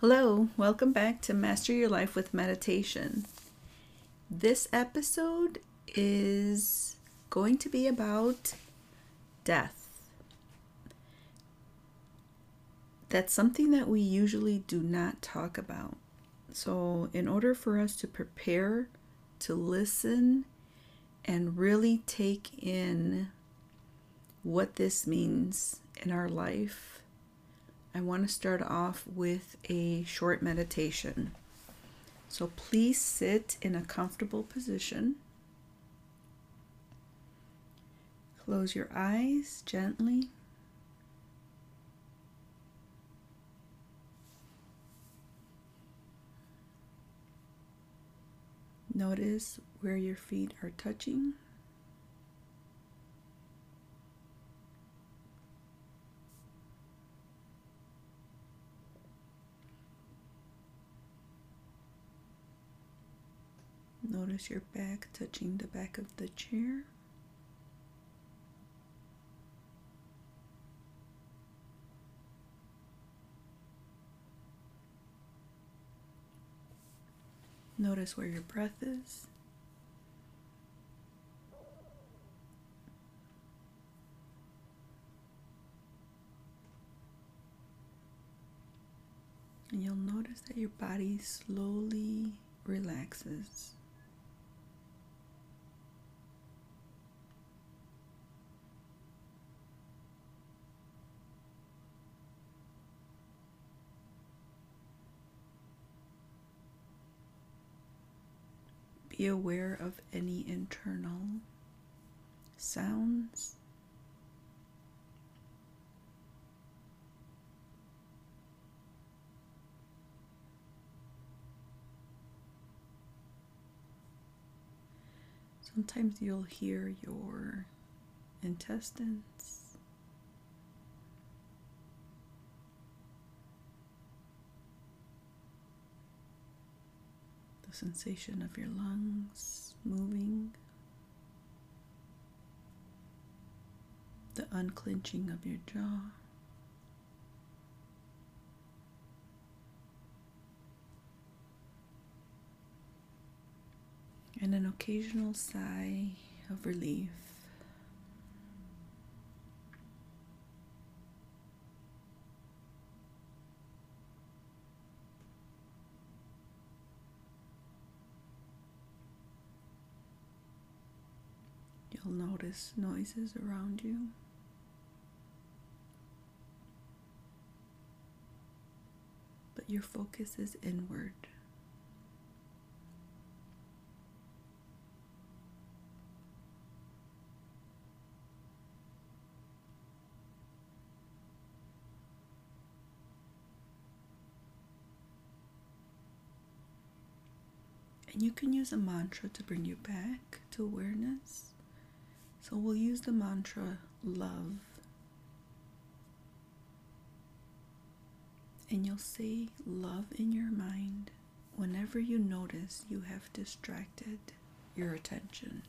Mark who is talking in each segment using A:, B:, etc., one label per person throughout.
A: Hello, welcome back to Master Your Life with Meditation. This episode is going to be about death. That's something that we usually do not talk about. So, in order for us to prepare to listen and really take in what this means in our life, I want to start off with a short meditation. So please sit in a comfortable position. Close your eyes gently. Notice where your feet are touching. Notice your back touching the back of the chair. Notice where your breath is. And you'll notice that your body slowly relaxes. Be aware of any internal sounds. Sometimes you'll hear your intestines. The sensation of your lungs moving. The unclenching of your jaw. and an occasional sigh of relief. You'll notice noises around you. But your focus is inward. And you can use a mantra to bring you back to awareness. So we'll use the mantra love. And you'll say love in your mind whenever you notice you have distracted your attention.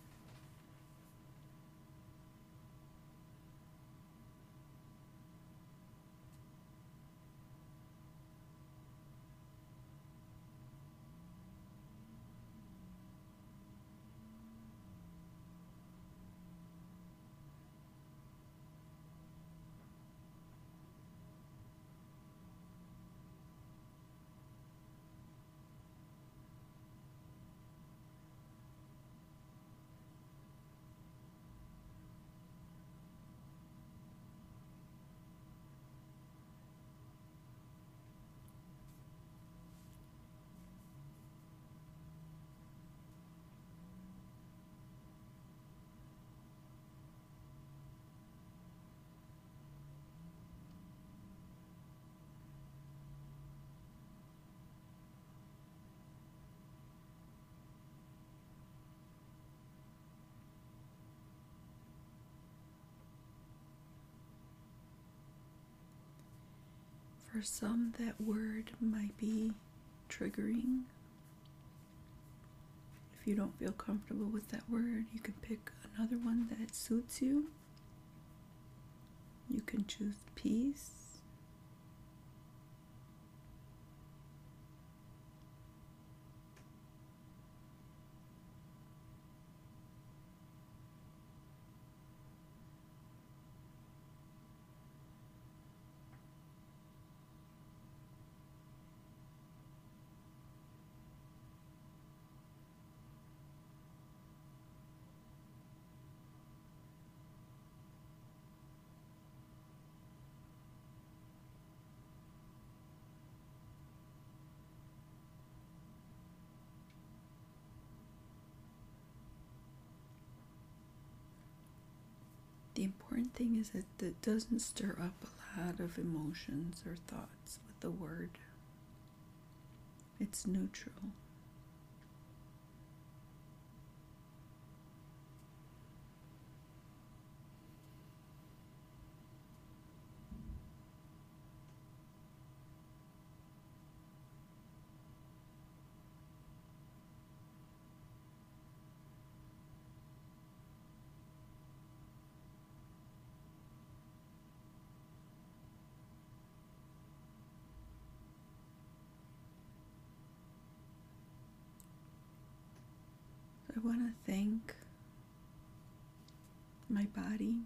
A: For some, that word might be triggering. If you don't feel comfortable with that word, you can pick another one that suits you. You can choose peace, The important thing is that it doesn't stir up a lot of emotions or thoughts with the word. It's neutral. I want to thank my body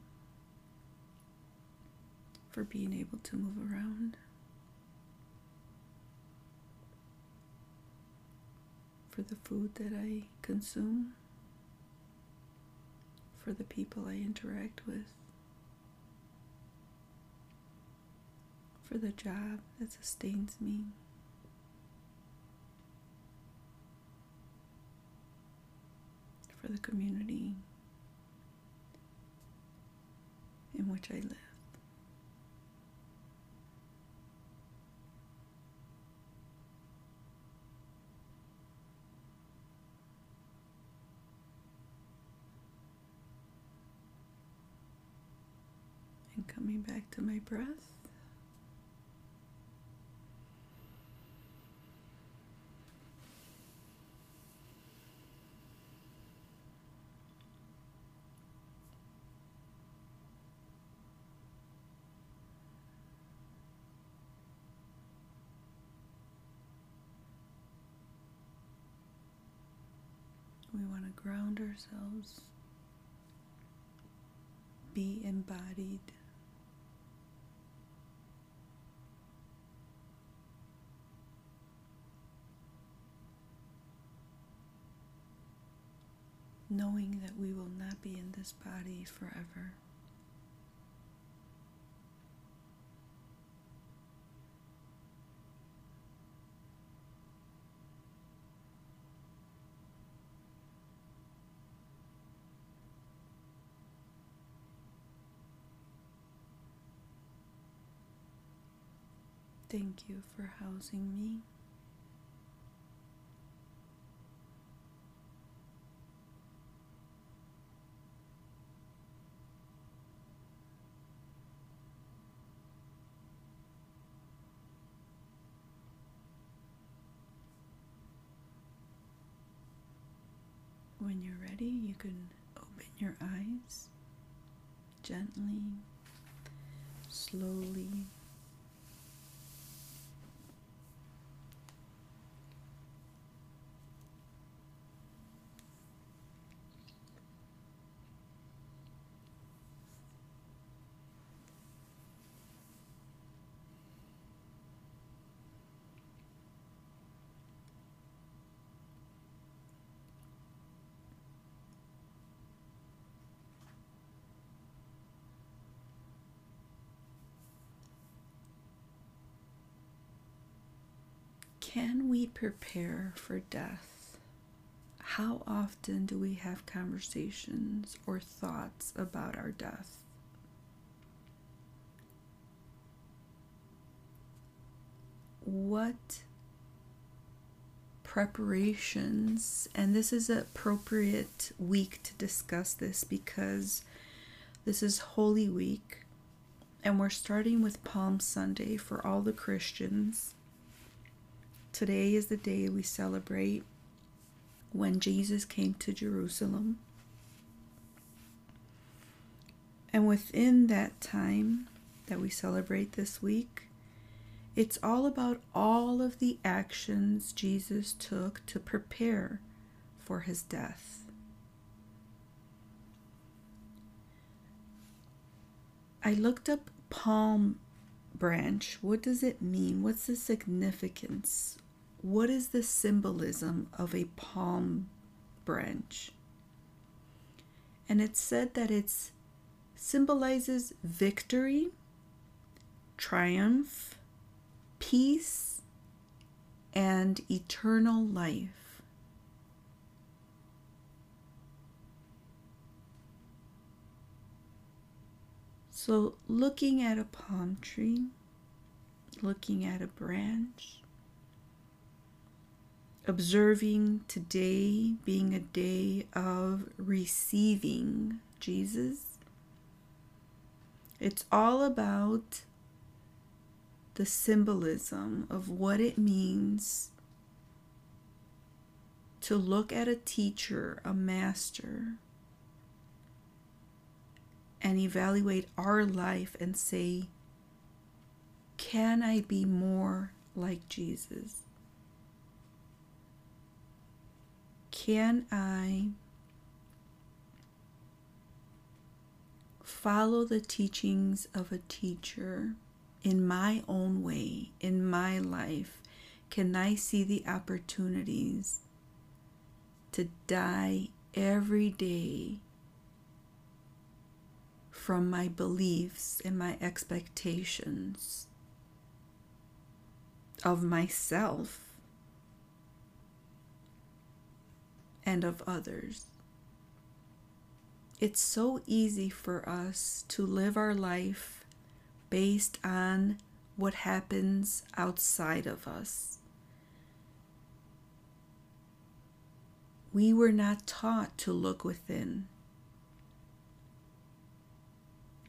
A: for being able to move around, for the food that I consume, for the people I interact with, for the job that sustains me. For the community in which I live. And coming back to my breath. We want to ground ourselves, be embodied. Knowing that we will not be in this body forever. Thank you for housing me. When you're ready, you can open your eyes gently, slowly. Can we prepare for death? How often do we have conversations or thoughts about our death? What preparations, and this is an appropriate week to discuss this because this is Holy Week, and we're starting with Palm Sunday for all the Christians. Today is the day we celebrate when Jesus came to Jerusalem. And within that time that we celebrate this week, it's all about all of the actions Jesus took to prepare for his death. I looked up palm branch. What does it mean? What's the significance? What is the symbolism of a palm branch? And it's said that it symbolizes victory, triumph, peace, and eternal life. So, looking at a palm tree, looking at a branch, observing today being a day of receiving Jesus. It's all about the symbolism of what it means to look at a teacher, a master, and evaluate our life and say, can I be more like Jesus? Can I follow the teachings of a teacher in my own way, in my life? Can I see the opportunities to die every day from my beliefs and my expectations of myself and of others. It's so easy for us to live our life based on what happens outside of us. We were not taught to look within.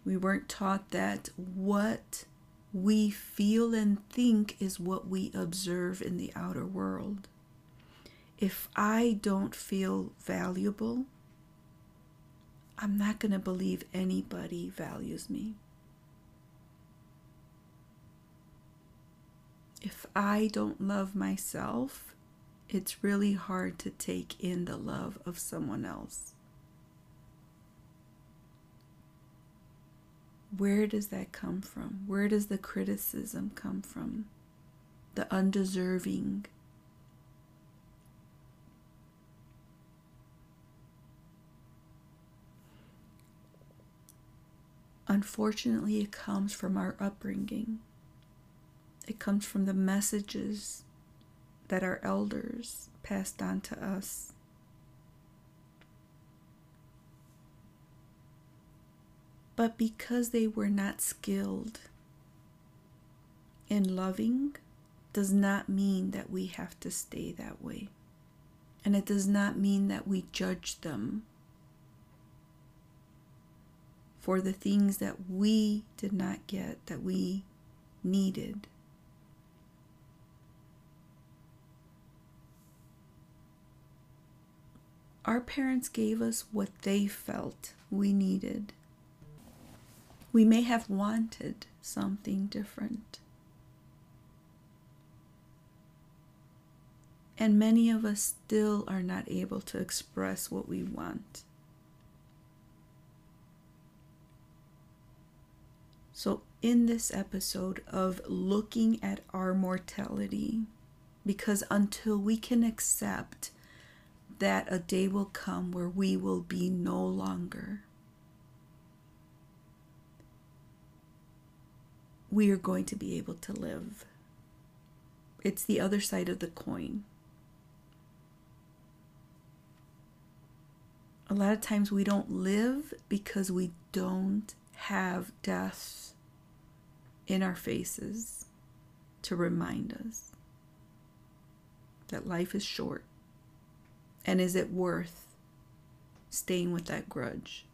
A: We weren't taught that what we feel and think is what we observe in the outer world if I don't feel valuable, I'm not going to believe anybody values me. If I don't love myself, it's really hard to take in the love of someone else. Where does that come from? Where does the criticism come from? The undeserving Unfortunately, it comes from our upbringing. It comes from the messages that our elders passed on to us. But because they were not skilled in loving, does not mean that we have to stay that way. And it does not mean that we judge them for the things that we did not get, that we needed. Our parents gave us what they felt we needed. We may have wanted something different. And many of us still are not able to express what we want. So, in this episode of looking at our mortality, because until we can accept that a day will come where we will be no longer, we are going to be able to live. It's the other side of the coin. A lot of times we don't live because we don't have death in our faces to remind us that life is short. And is it worth staying with that grudge?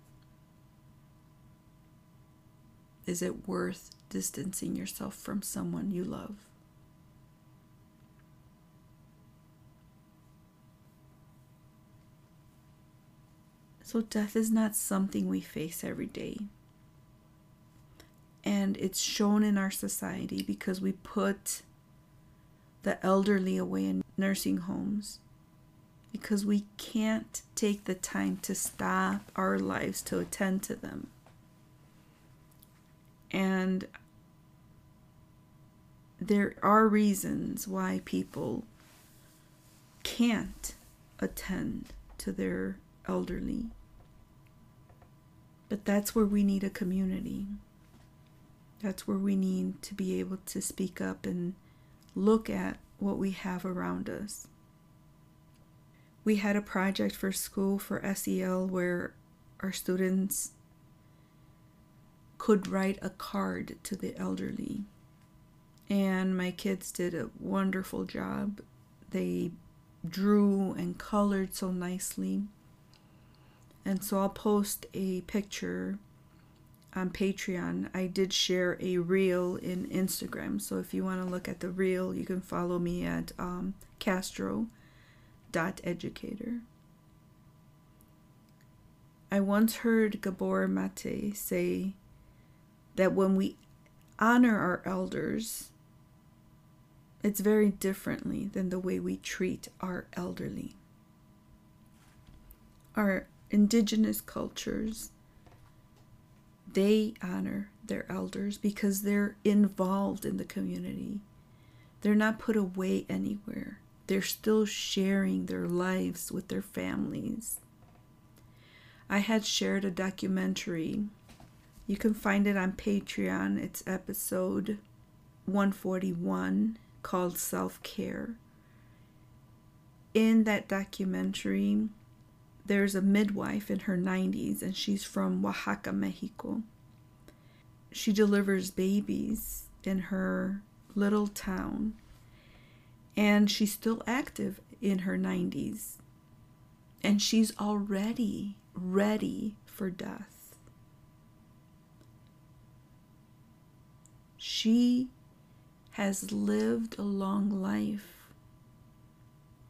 A: Is it worth distancing yourself from someone you love? So, death is not something we face every day and it's shown in our society because we put the elderly away in nursing homes because we can't take the time to stop our lives to attend to them. And there are reasons why people can't attend to their elderly. But that's where we need a community. That's where we need to be able to speak up and look at what we have around us. We had a project for school for SEL where our students could write a card to the elderly. And my kids did a wonderful job. They drew and colored so nicely. And so I'll post a picture on Patreon. I did share a reel in Instagram. So if you want to look at the reel, you can follow me at um, castro.educator. I once heard Gabor Mate say that when we honor our elders, it's very differently than the way we treat our elderly. Our indigenous cultures, they honor their elders because they're involved in the community. They're not put away anywhere. They're still sharing their lives with their families. I had shared a documentary you can find it on Patreon. It's episode 141 called Self Care. In that documentary, there's a midwife in her 90s and she's from Oaxaca, Mexico. She delivers babies in her little town and she's still active in her 90s and she's already ready for death. She has lived a long life,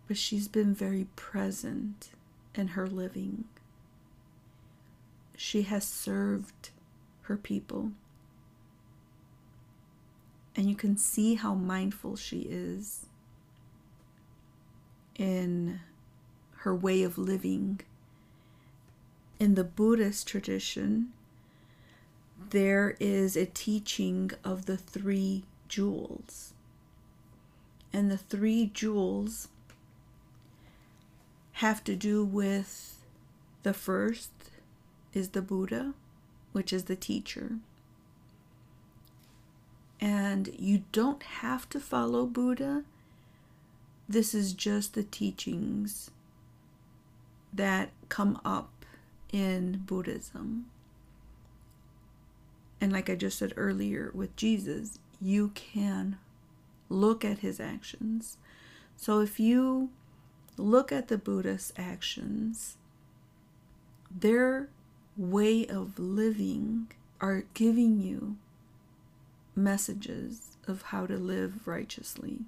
A: but she's been very present in her living. She has served her people. And you can see how mindful she is in her way of living. In the Buddhist tradition, there is a teaching of the three jewels. And the three jewels have to do with the first is the Buddha, which is the teacher. And you don't have to follow Buddha. This is just the teachings that come up in Buddhism. And like I just said earlier with Jesus, you can look at his actions. So if you look at the Buddha's actions, their way of living are giving you messages of how to live righteously,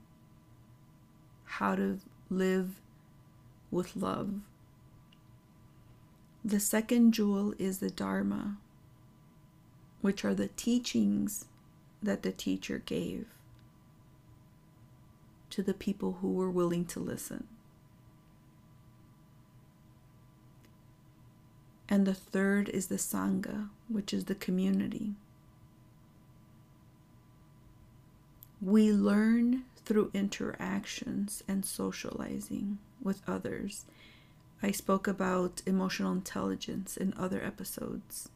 A: how to live with love. The second jewel is the Dharma, which are the teachings that the teacher gave to the people who were willing to listen. And the third is the Sangha, which is the community. We learn through interactions and socializing with others. I spoke about emotional intelligence in other episodes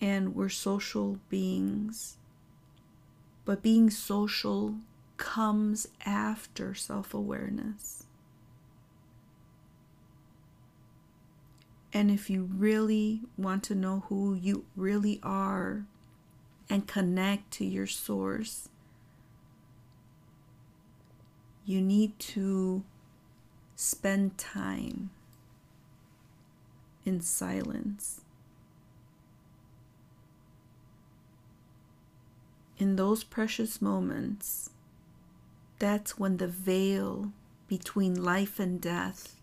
A: and we're social beings. But being social comes after self awareness. And if you really want to know who you really are and connect to your source, you need to spend time in silence in those precious moments, that's when the veil between life and death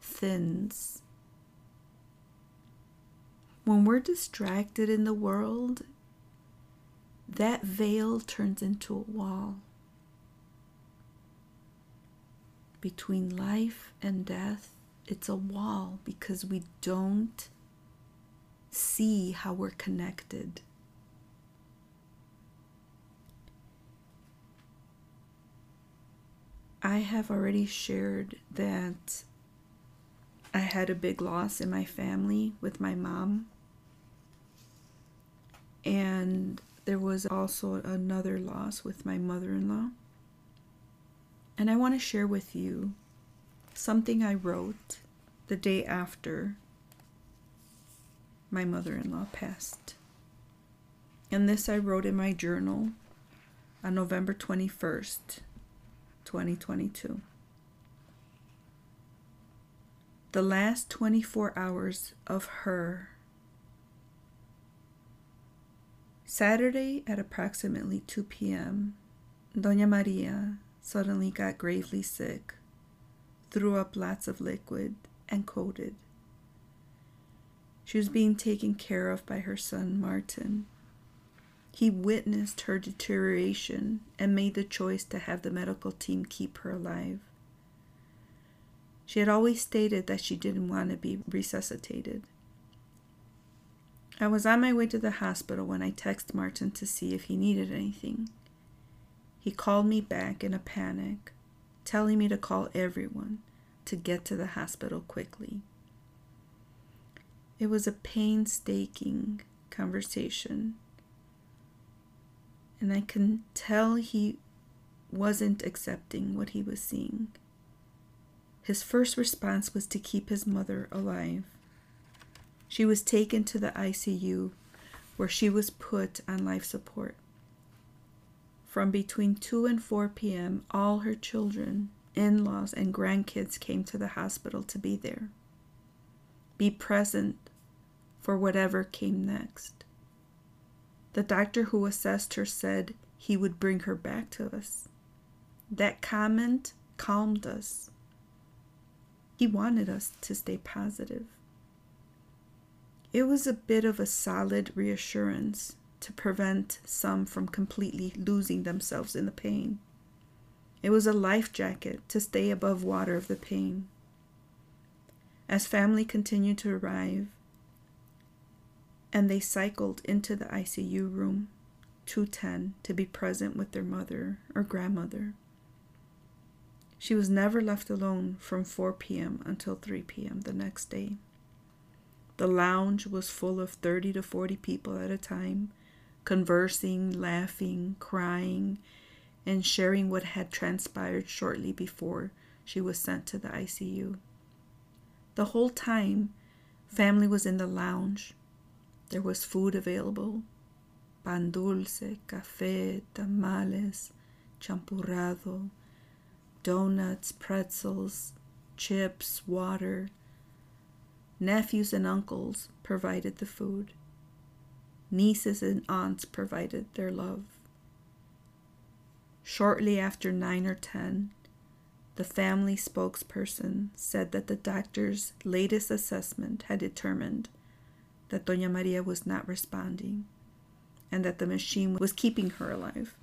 A: thins. When we're distracted in the world, that veil turns into a wall. Between life and death, it's a wall because we don't see how we're connected. I have already shared that I had a big loss in my family with my mom. And there was also another loss with my mother in law. And I want to share with you something I wrote the day after my mother in law passed. And this I wrote in my journal on November 21st, 2022. The last 24 hours of her. Saturday at approximately 2 p.m., Doña Maria suddenly got gravely sick, threw up lots of liquid, and coded. She was being taken care of by her son, Martin. He witnessed her deterioration and made the choice to have the medical team keep her alive. She had always stated that she didn't want to be resuscitated. I was on my way to the hospital when I texted Martin to see if he needed anything. He called me back in a panic, telling me to call everyone to get to the hospital quickly. It was a painstaking conversation, and I can tell he wasn't accepting what he was seeing. His first response was to keep his mother alive. She was taken to the ICU where she was put on life support. From between 2 and 4 p.m., all her children, in laws, and grandkids came to the hospital to be there. Be present for whatever came next. The doctor who assessed her said he would bring her back to us. That comment calmed us. He wanted us to stay positive. It was a bit of a solid reassurance to prevent some from completely losing themselves in the pain. It was a life jacket to stay above water of the pain. As family continued to arrive, and they cycled into the ICU room 210 to be present with their mother or grandmother. She was never left alone from 4 p.m. until 3 p.m. the next day. The lounge was full of 30 to 40 people at a time, conversing, laughing, crying, and sharing what had transpired shortly before she was sent to the ICU. The whole time, family was in the lounge. There was food available pan dulce, café, tamales, champurrado, donuts, pretzels, chips, water. Nephews and uncles provided the food. Nieces and aunts provided their love. Shortly after 9 or 10, the family spokesperson said that the doctor's latest assessment had determined that Doña Maria was not responding and that the machine was keeping her alive.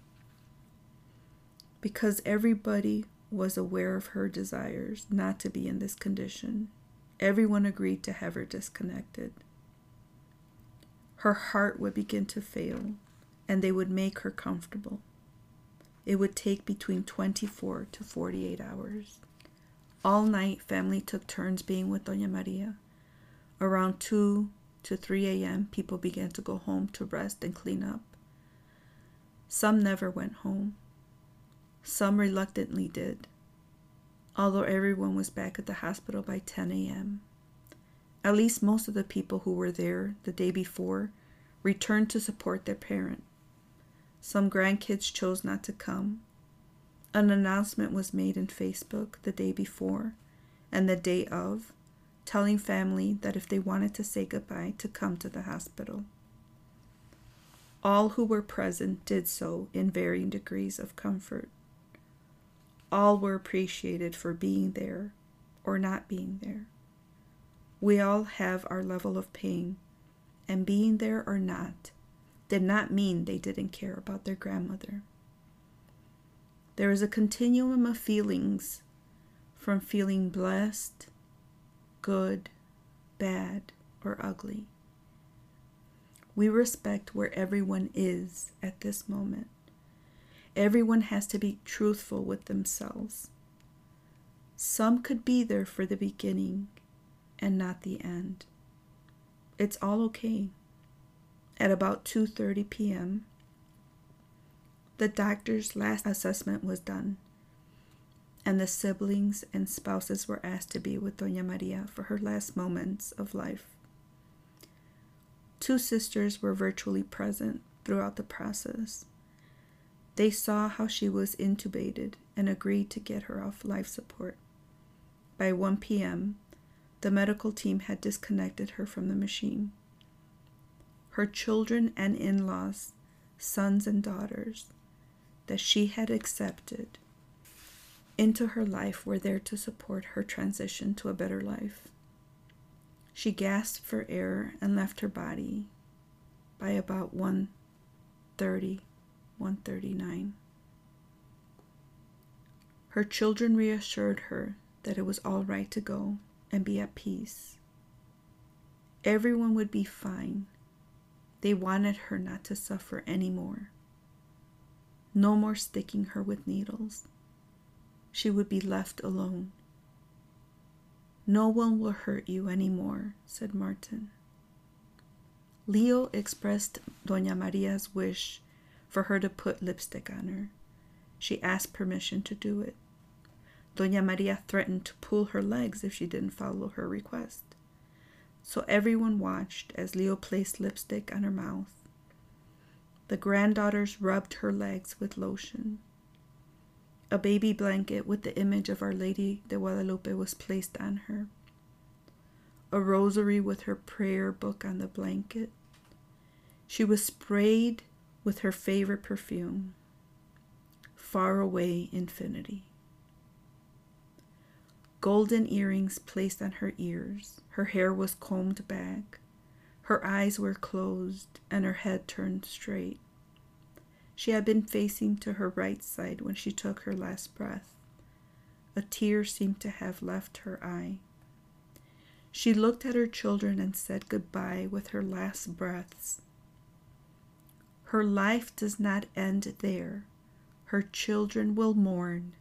A: Because everybody was aware of her desires not to be in this condition. Everyone agreed to have her disconnected. Her heart would begin to fail, and they would make her comfortable. It would take between 24 to 48 hours. All night, family took turns being with Doña Maria. Around 2 to 3 a.m., people began to go home to rest and clean up. Some never went home. Some reluctantly did, although everyone was back at the hospital by 10 a.m. At least most of the people who were there the day before returned to support their parent. Some grandkids chose not to come. An announcement was made in Facebook the day before and the day of, telling family that if they wanted to say goodbye, to come to the hospital. All who were present did so in varying degrees of comfort. All were appreciated for being there or not being there. We all have our level of pain, and being there or not did not mean they didn't care about their grandmother. There is a continuum of feelings from feeling blessed, good, bad, or ugly. We respect where everyone is at this moment. Everyone has to be truthful with themselves. Some could be there for the beginning and not the end. It's all okay. At about 2:30 p.m., the doctor's last assessment was done, and the siblings and spouses were asked to be with Doña Maria for her last moments of life. Two sisters were virtually present throughout the process. They saw how she was intubated and agreed to get her off life support. By 1 p.m., the medical team had disconnected her from the machine. Her children and in laws, sons and daughters, that she had accepted into her life were there to support her transition to a better life. She gasped for air and left her body by about 1:30, 1:39. Her children reassured her that it was all right to go and be at peace. Everyone would be fine. They wanted her not to suffer anymore. No more sticking her with needles. She would be left alone. No one will hurt you anymore, said Martin. Leo expressed Doña Maria's wish for her to put lipstick on her. She asked permission to do it. Doña Maria threatened to pull her legs if she didn't follow her request. So everyone watched as Leo placed lipstick on her mouth. The granddaughters rubbed her legs with lotion. A baby blanket with the image of Our Lady de Guadalupe was placed on her. A rosary with her prayer book on the blanket. She was sprayed with her favorite perfume, Far Away Infinity golden earrings placed on her ears. Her hair was combed back. Her eyes were closed and her head turned straight. She had been facing to her right side when she took her last breath. A tear seemed to have left her eye. She looked at her children and said goodbye with her last breaths. Her life does not end there. Her children will mourn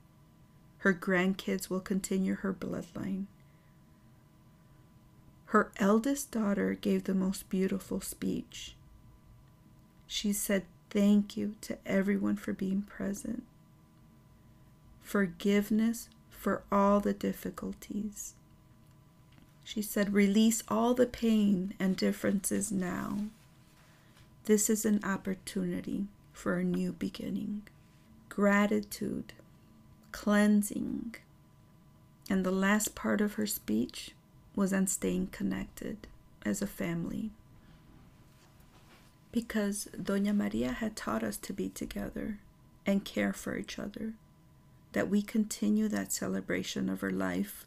A: her grandkids will continue her bloodline. Her eldest daughter gave the most beautiful speech. She said, Thank you to everyone for being present. Forgiveness for all the difficulties. She said, Release all the pain and differences now. This is an opportunity for a new beginning. Gratitude cleansing. And the last part of her speech was on staying connected as a family. Because Doña Maria had taught us to be together and care for each other, that we continue that celebration of her life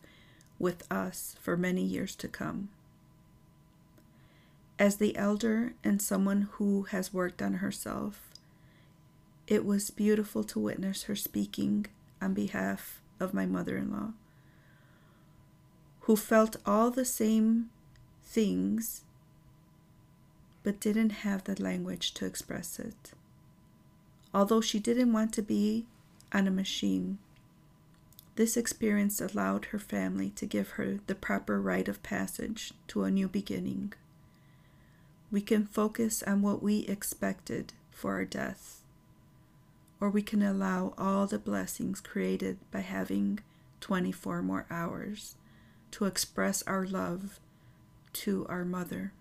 A: with us for many years to come. As the elder and someone who has worked on herself, it was beautiful to witness her speaking on behalf of my mother in law, who felt all the same things but didn't have the language to express it. Although she didn't want to be on a machine, this experience allowed her family to give her the proper rite of passage to a new beginning. We can focus on what we expected for our death or we can allow all the blessings created by having 24 more hours to express our love to our mother.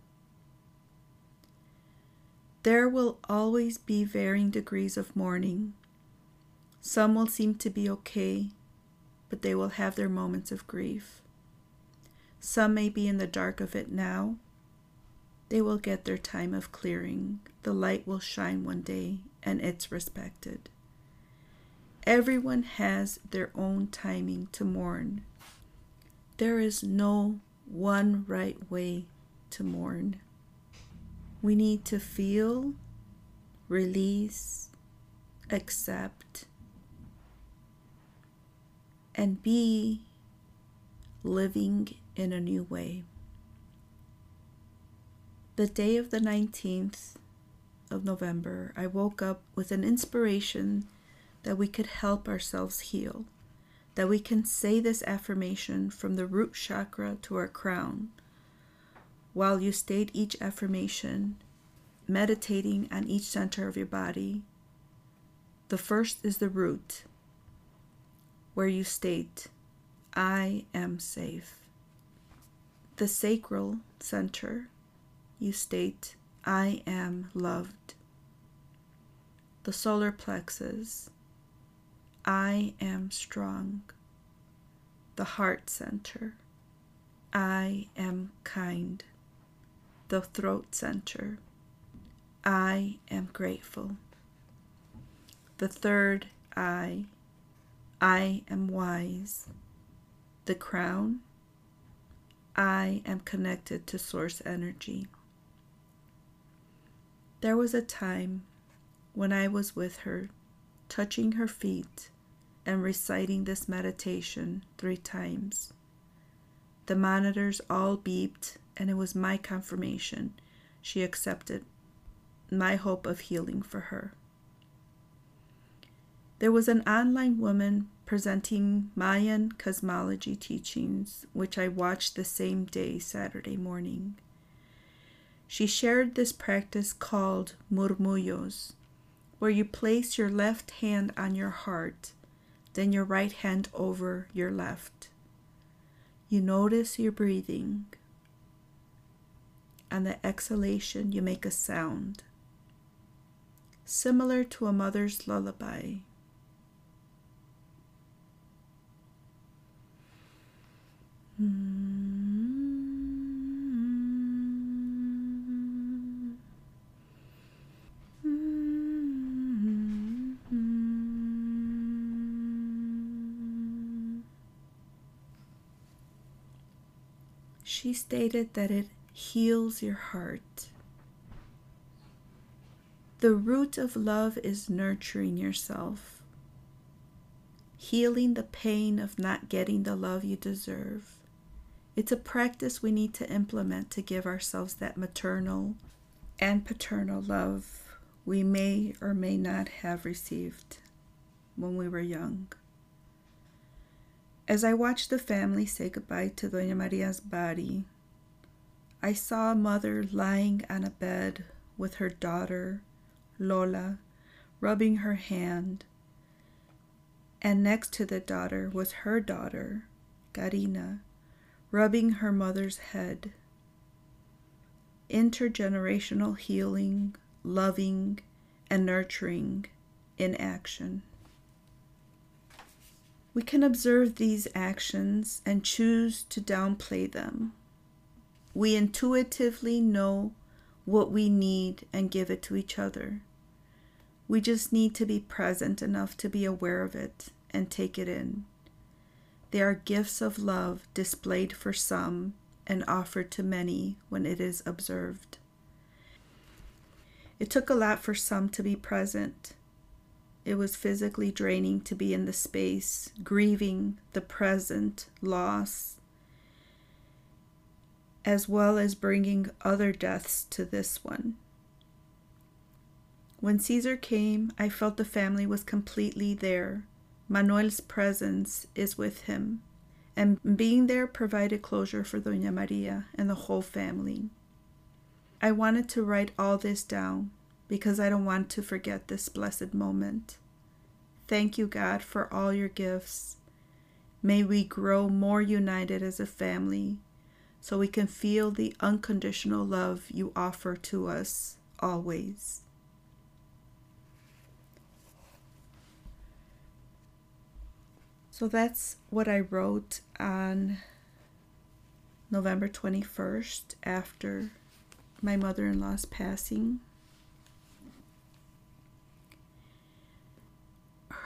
A: There will always be varying degrees of mourning. Some will seem to be okay, but they will have their moments of grief. Some may be in the dark of it now. They will get their time of clearing. The light will shine one day and it's respected. Everyone has their own timing to mourn. There is no one right way to mourn. We need to feel, release, accept, and be living in a new way. The day of the 19th of November, I woke up with an inspiration that we could help ourselves heal, that we can say this affirmation from the root chakra to our crown. While you state each affirmation, meditating on each center of your body, the first is the root, where you state, I am safe. The sacral center, you state, I am loved. The solar plexus, I am strong. The heart center, I am kind. The throat center, I am grateful. The third eye, I am wise. The crown, I am connected to source energy. There was a time when I was with her, touching her feet and reciting this meditation three times. The monitors all beeped, and it was my confirmation she accepted my hope of healing for her. There was an online woman presenting Mayan cosmology teachings, which I watched the same day, Saturday morning. She shared this practice called murmullos, where you place your left hand on your heart, then your right hand over your left. You notice your breathing. On the exhalation, you make a sound, similar to a mother's lullaby. Hmm. She stated that it heals your heart. The root of love is nurturing yourself healing the pain of not getting the love you deserve. It's a practice we need to implement to give ourselves that maternal and paternal love we may or may not have received when we were young. As I watched the family say goodbye to Doña Maria's body, I saw a mother lying on a bed with her daughter, Lola, rubbing her hand and next to the daughter was her daughter, Karina, rubbing her mother's head. Intergenerational healing, loving, and nurturing in action. We can observe these actions and choose to downplay them. We intuitively know what we need and give it to each other. We just need to be present enough to be aware of it and take it in. They are gifts of love displayed for some and offered to many when it is observed. It took a lot for some to be present. It was physically draining to be in the space, grieving the present loss, as well as bringing other deaths to this one. When Caesar came, I felt the family was completely there Manuel's presence is with him, and being there provided closure for Doña Maria and the whole family. I wanted to write all this down because I don't want to forget this blessed moment. Thank you, God, for all your gifts. May we grow more united as a family so we can feel the unconditional love you offer to us always. So that's what I wrote on November 21st after my mother in law's passing.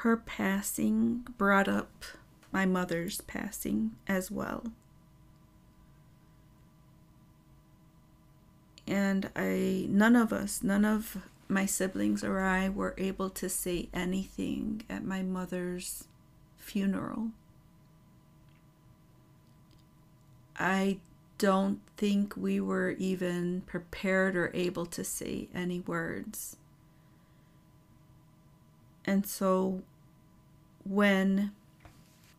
A: Her passing brought up my mother's passing as well. And I, none of us, none of my siblings or I were able to say anything at my mother's funeral. I don't think we were even prepared or able to say any words. And so when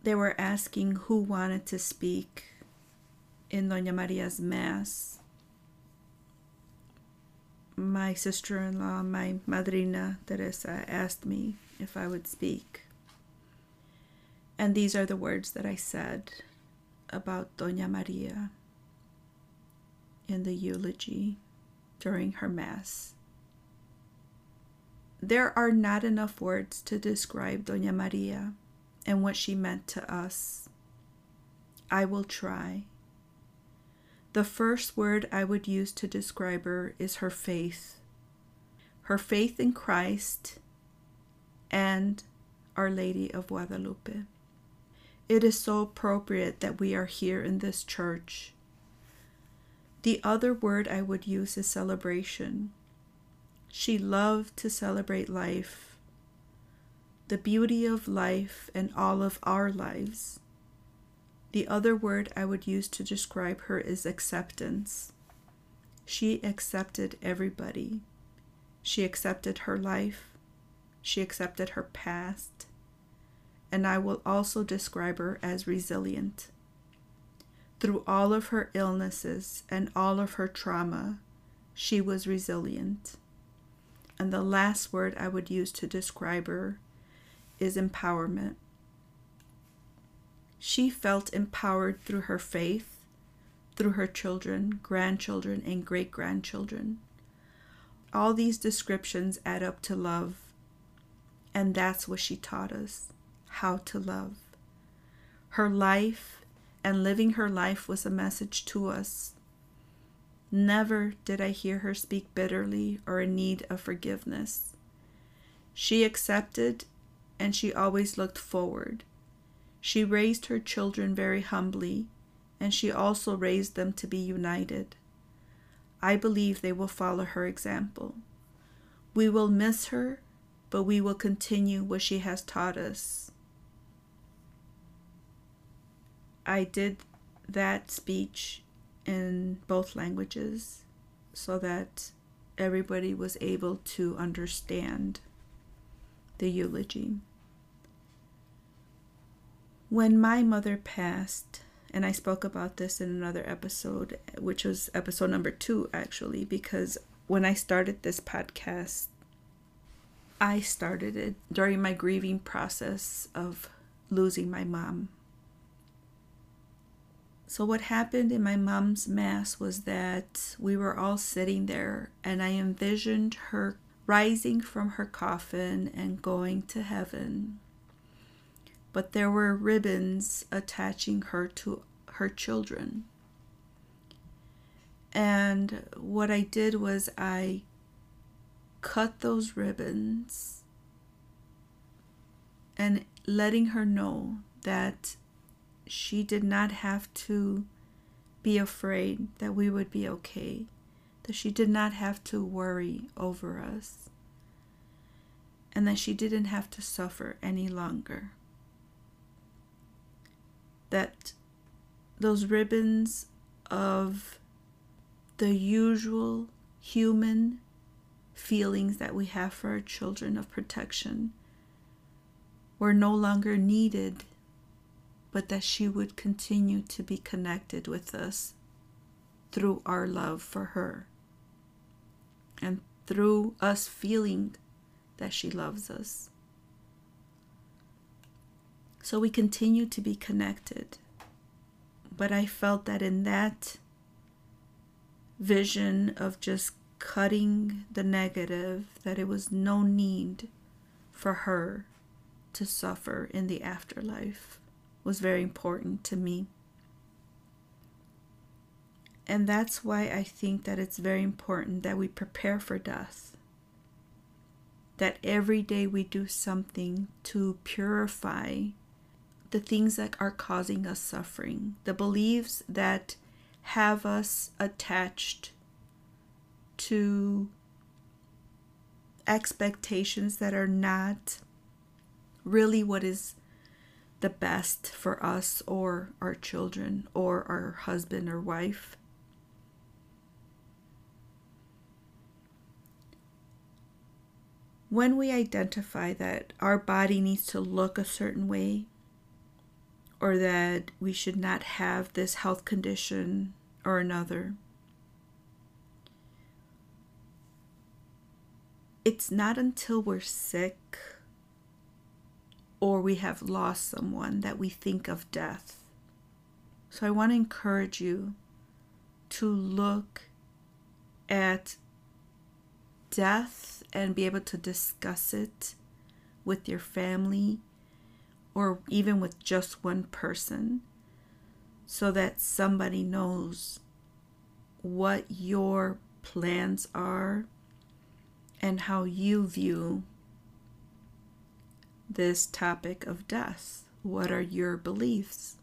A: they were asking who wanted to speak in Doña Maria's Mass, my sister in law, my madrina Teresa, asked me if I would speak. And these are the words that I said about Doña Maria in the eulogy during her Mass. There are not enough words to describe Doña Maria and what she meant to us. I will try. The first word I would use to describe her is her faith. Her faith in Christ and Our Lady of Guadalupe. It is so appropriate that we are here in this church. The other word I would use is celebration. She loved to celebrate life, the beauty of life, and all of our lives. The other word I would use to describe her is acceptance. She accepted everybody. She accepted her life. She accepted her past. And I will also describe her as resilient. Through all of her illnesses and all of her trauma, she was resilient. And the last word I would use to describe her is empowerment. She felt empowered through her faith, through her children, grandchildren, and great grandchildren. All these descriptions add up to love. And that's what she taught us how to love. Her life and living her life was a message to us Never did I hear her speak bitterly or in need of forgiveness. She accepted and she always looked forward. She raised her children very humbly, and she also raised them to be united. I believe they will follow her example. We will miss her, but we will continue what she has taught us. I did that speech in both languages so that everybody was able to understand the eulogy. When my mother passed, and I spoke about this in another episode, which was episode number two, actually, because when I started this podcast, I started it during my grieving process of losing my mom. So, what happened in my mom's mass was that we were all sitting there, and I envisioned her rising from her coffin and going to heaven. But there were ribbons attaching her to her children. And what I did was I cut those ribbons and letting her know that she did not have to be afraid that we would be okay, that she did not have to worry over us, and that she didn't have to suffer any longer. That those ribbons of the usual human feelings that we have for our children of protection were no longer needed but that she would continue to be connected with us through our love for her and through us feeling that she loves us. So we continue to be connected. But I felt that in that vision of just cutting the negative, that it was no need for her to suffer in the afterlife was very important to me. And that's why I think that it's very important that we prepare for death. That every day we do something to purify the things that are causing us suffering, the beliefs that have us attached to expectations that are not really what is the best for us or our children or our husband or wife. When we identify that our body needs to look a certain way, or that we should not have this health condition or another, it's not until we're sick or we have lost someone that we think of death. So I want to encourage you to look at death and be able to discuss it with your family or even with just one person so that somebody knows what your plans are and how you view this topic of death. What are your beliefs?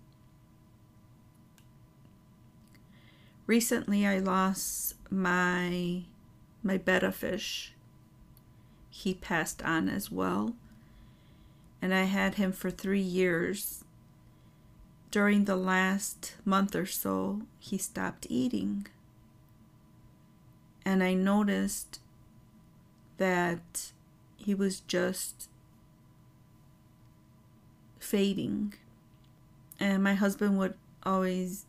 A: Recently, I lost my my betta fish. He passed on as well, and I had him for three years. During the last month or so, he stopped eating, and I noticed that he was just fading. And my husband would always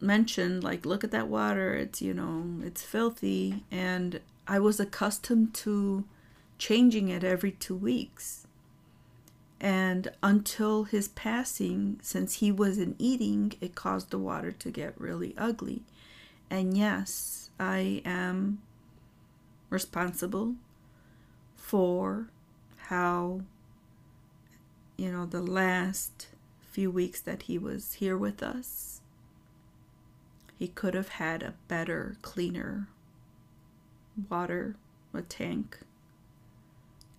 A: mention, like, look at that water, it's, you know, it's filthy. And I was accustomed to changing it every two weeks. And until his passing, since he wasn't eating, it caused the water to get really ugly. And yes, I am responsible for how you know, the last few weeks that he was here with us, he could have had a better, cleaner water, a tank.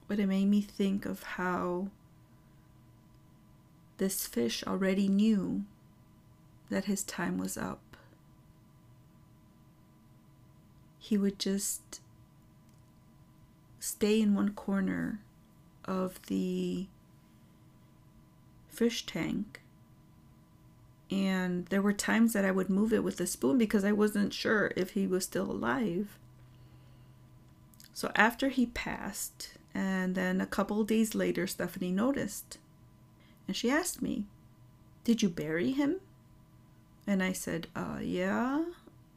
A: But it made me think of how this fish already knew that his time was up. He would just stay in one corner of the fish tank. And there were times that I would move it with a spoon because I wasn't sure if he was still alive. So after he passed, and then a couple days later, Stephanie noticed. And she asked me, Did you bury him? And I said, Uh, yeah.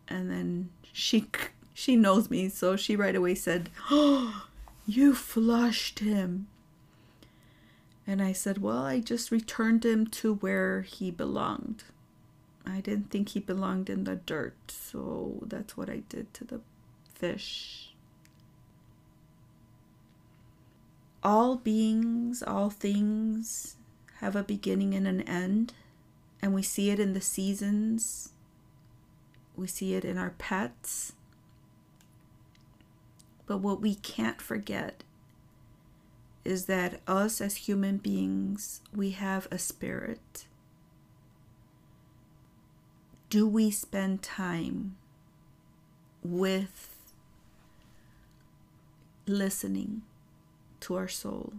A: And then she she knows me, so she right away said, Oh, you flushed him. And I said, Well, I just returned him to where he belonged. I didn't think he belonged in the dirt, so that's what I did to the fish. All beings, all things have a beginning and an end, and we see it in the seasons, we see it in our pets. But what we can't forget is that us as human beings, we have a spirit. Do we spend time with listening to our soul?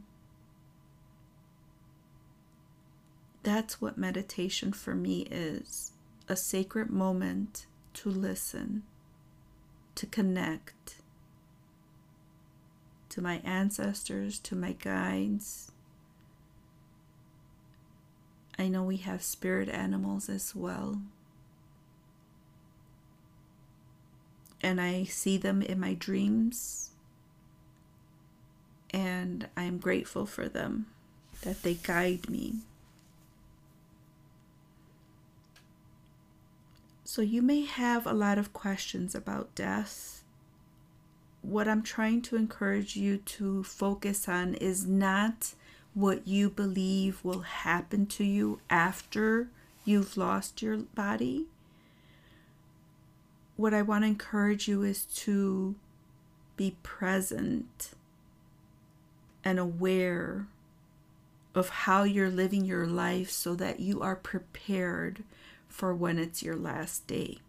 A: That's what meditation for me is a sacred moment to listen, to connect to my ancestors, to my guides. I know we have spirit animals as well. And I see them in my dreams. And I'm grateful for them that they guide me. So, you may have a lot of questions about death what I'm trying to encourage you to focus on is not what you believe will happen to you after you've lost your body. What I want to encourage you is to be present and aware of how you're living your life so that you are prepared for when it's your last day.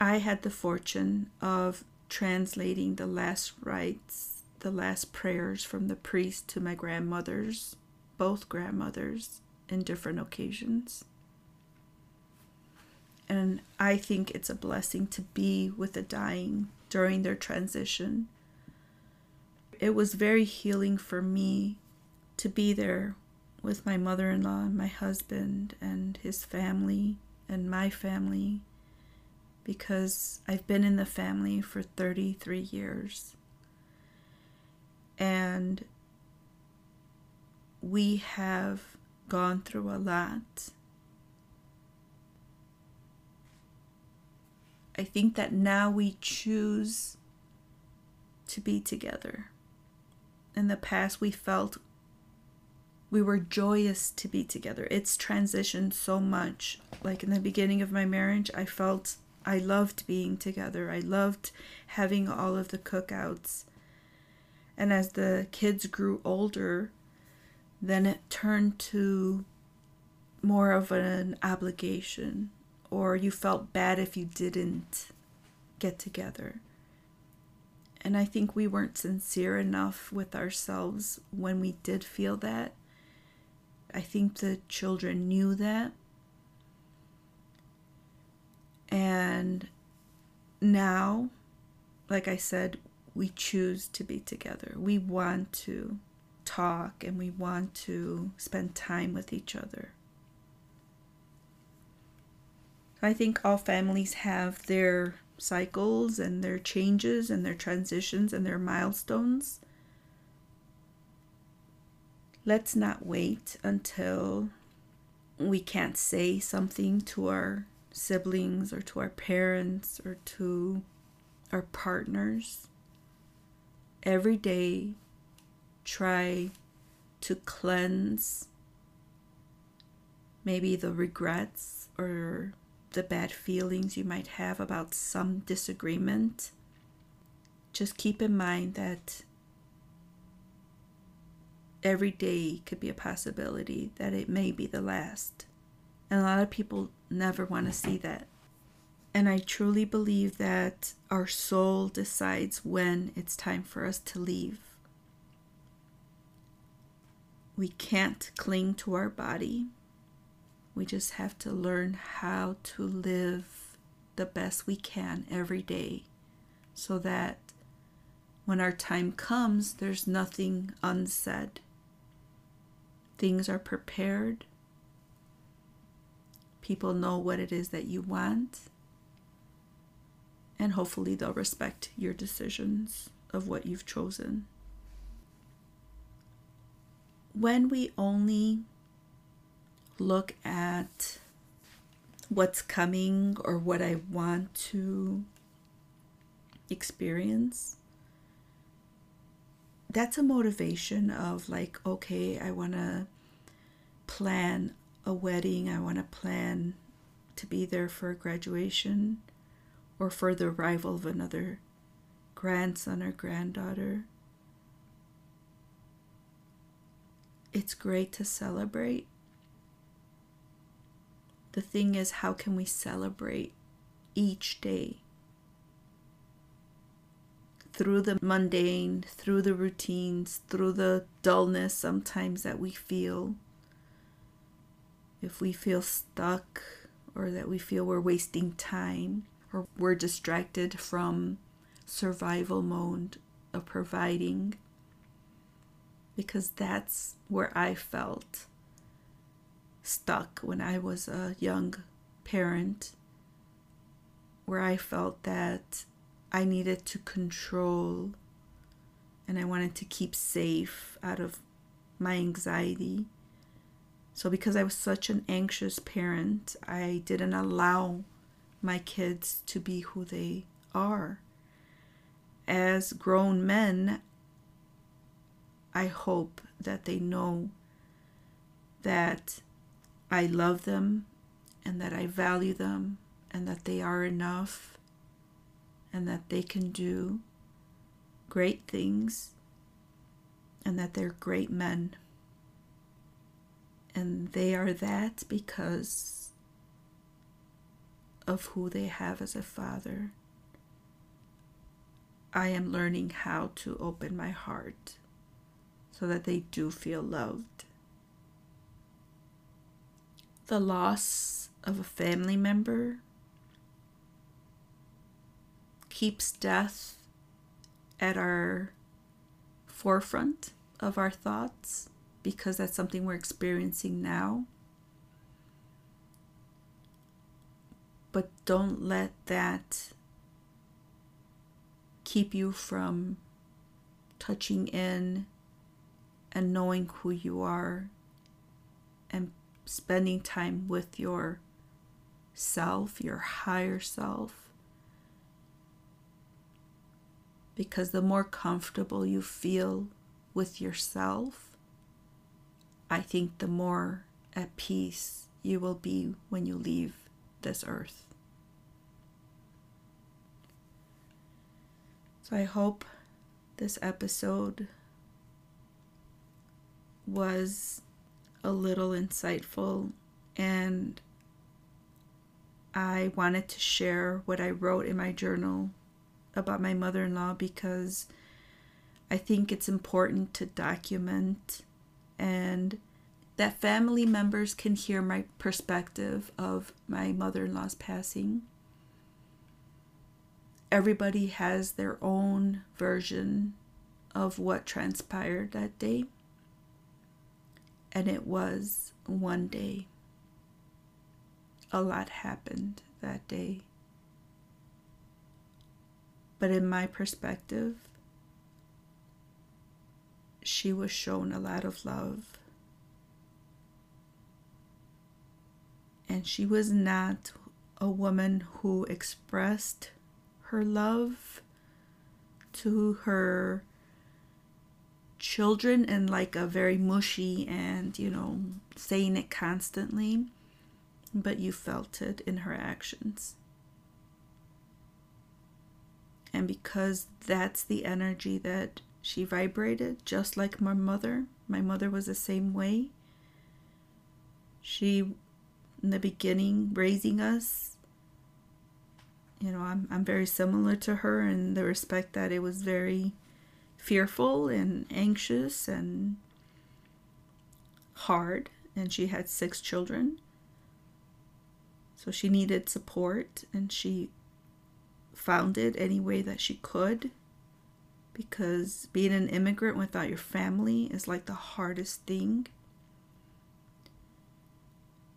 A: I had the fortune of translating the last rites, the last prayers from the priest to my grandmothers, both grandmothers, in different occasions. And I think it's a blessing to be with the dying during their transition. It was very healing for me to be there with my mother in law and my husband and his family and my family because I've been in the family for 33 years. And we have gone through a lot. I think that now we choose to be together. In the past, we felt we were joyous to be together. It's transitioned so much. Like in the beginning of my marriage, I felt I loved being together. I loved having all of the cookouts. And as the kids grew older, then it turned to more of an obligation, or you felt bad if you didn't get together. And I think we weren't sincere enough with ourselves when we did feel that. I think the children knew that. And now, like I said, we choose to be together. We want to talk and we want to spend time with each other. I think all families have their cycles and their changes and their transitions and their milestones. Let's not wait until we can't say something to our siblings or to our parents or to our partners. Every day, try to cleanse maybe the regrets or the bad feelings you might have about some disagreement, just keep in mind that every day could be a possibility that it may be the last. And a lot of people never want to see that. And I truly believe that our soul decides when it's time for us to leave. We can't cling to our body we just have to learn how to live the best we can every day so that when our time comes, there's nothing unsaid. Things are prepared. People know what it is that you want. And hopefully, they'll respect your decisions of what you've chosen. When we only look at what's coming or what I want to experience, that's a motivation of like, okay, I want to plan a wedding, I want to plan to be there for a graduation or for the arrival of another grandson or granddaughter. It's great to celebrate the thing is, how can we celebrate each day? Through the mundane, through the routines, through the dullness sometimes that we feel. If we feel stuck or that we feel we're wasting time or we're distracted from survival mode of providing, because that's where I felt stuck when I was a young parent, where I felt that I needed to control and I wanted to keep safe out of my anxiety. So, because I was such an anxious parent, I didn't allow my kids to be who they are. As grown men, I hope that they know that I love them and that I value them and that they are enough and that they can do great things and that they're great men. And they are that because of who they have as a father. I am learning how to open my heart so that they do feel loved the loss of a family member keeps death at our forefront of our thoughts because that's something we're experiencing now. But don't let that keep you from touching in and knowing who you are and spending time with your self, your higher self, Because the more comfortable you feel with yourself, I think the more at peace you will be when you leave this earth. So I hope this episode was a little insightful and I wanted to share what I wrote in my journal about my mother in law because I think it's important to document and that family members can hear my perspective of my mother in law's passing. Everybody has their own version of what transpired that day, and it was one day. A lot happened that day. But in my perspective, she was shown a lot of love. And she was not a woman who expressed her love to her children in like a very mushy and, you know, saying it constantly, but you felt it in her actions. And because that's the energy that she vibrated, just like my mother, my mother was the same way. She, in the beginning, raising us, you know, I'm, I'm very similar to her in the respect that it was very fearful and anxious and hard. And she had six children. So she needed support and she found it any way that she could because being an immigrant without your family is like the hardest thing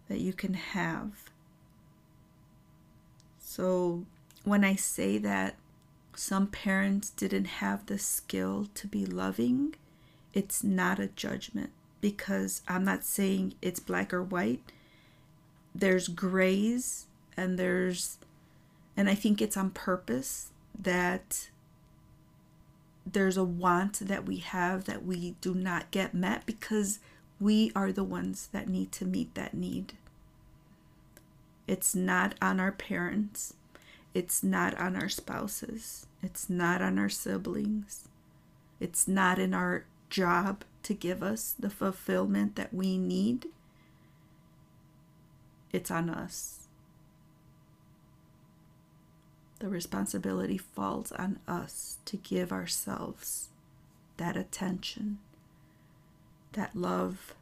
A: that you can have. So when I say that some parents didn't have the skill to be loving, it's not a judgment because I'm not saying it's black or white. There's grays and there's and I think it's on purpose that there's a want that we have that we do not get met because we are the ones that need to meet that need. It's not on our parents. It's not on our spouses. It's not on our siblings. It's not in our job to give us the fulfillment that we need. It's on us. The responsibility falls on us to give ourselves that attention, that love.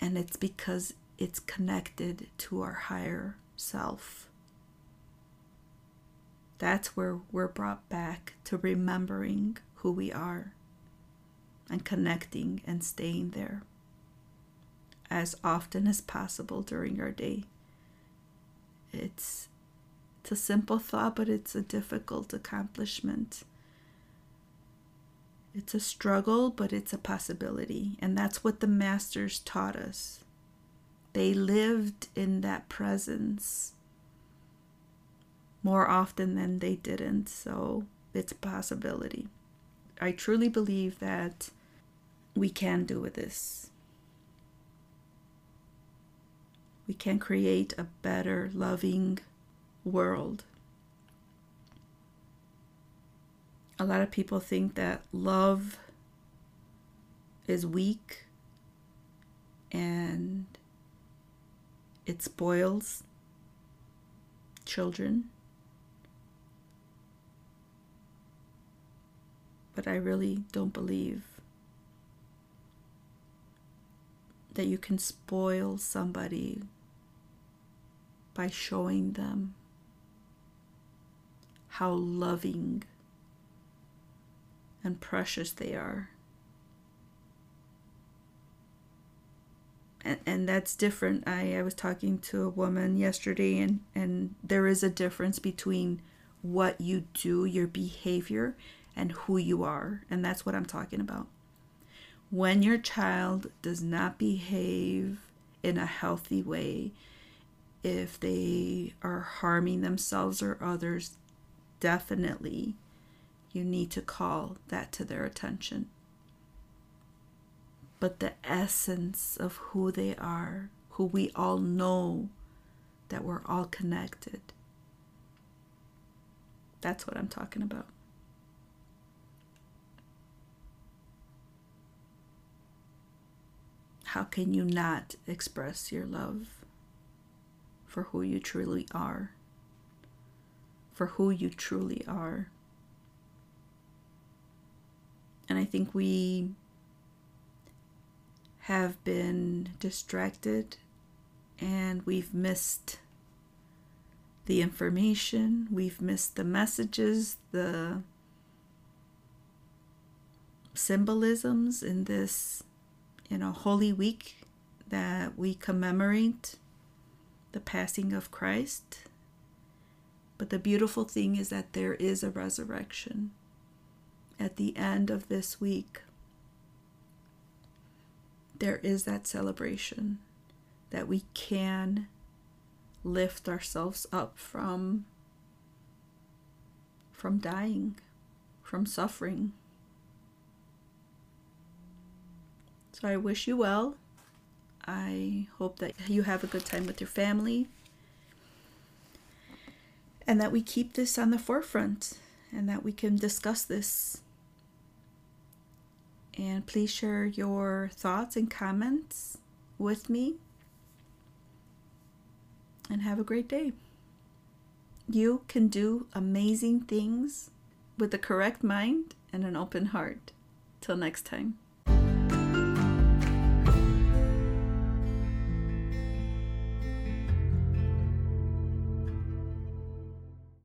A: And it's because it's connected to our higher self. That's where we're brought back to remembering who we are and connecting and staying there as often as possible during our day. It's it's a simple thought, but it's a difficult accomplishment. It's a struggle, but it's a possibility. And that's what the masters taught us. They lived in that presence more often than they didn't. So it's a possibility. I truly believe that we can do with this. We can create a better, loving world. A lot of people think that love is weak and it spoils children. But I really don't believe that you can spoil somebody by showing them how loving and precious they are. And, and that's different. I, I was talking to a woman yesterday, and, and there is a difference between what you do, your behavior, and who you are. And that's what I'm talking about. When your child does not behave in a healthy way, if they are harming themselves or others, definitely you need to call that to their attention. But the essence of who they are, who we all know that we're all connected, that's what I'm talking about. How can you not express your love for who you truly are? For who you truly are. And I think we have been distracted and we've missed the information, we've missed the messages, the symbolisms in this, you know, holy week that we commemorate the passing of Christ. But the beautiful thing is that there is a resurrection at the end of this week. There is that celebration that we can lift ourselves up from from dying, from suffering. So I wish you well. I hope that you have a good time with your family and that we keep this on the forefront and that we can discuss this. And please share your thoughts and comments with me and have a great day. You can do amazing things with the correct mind and an open heart. Till next time.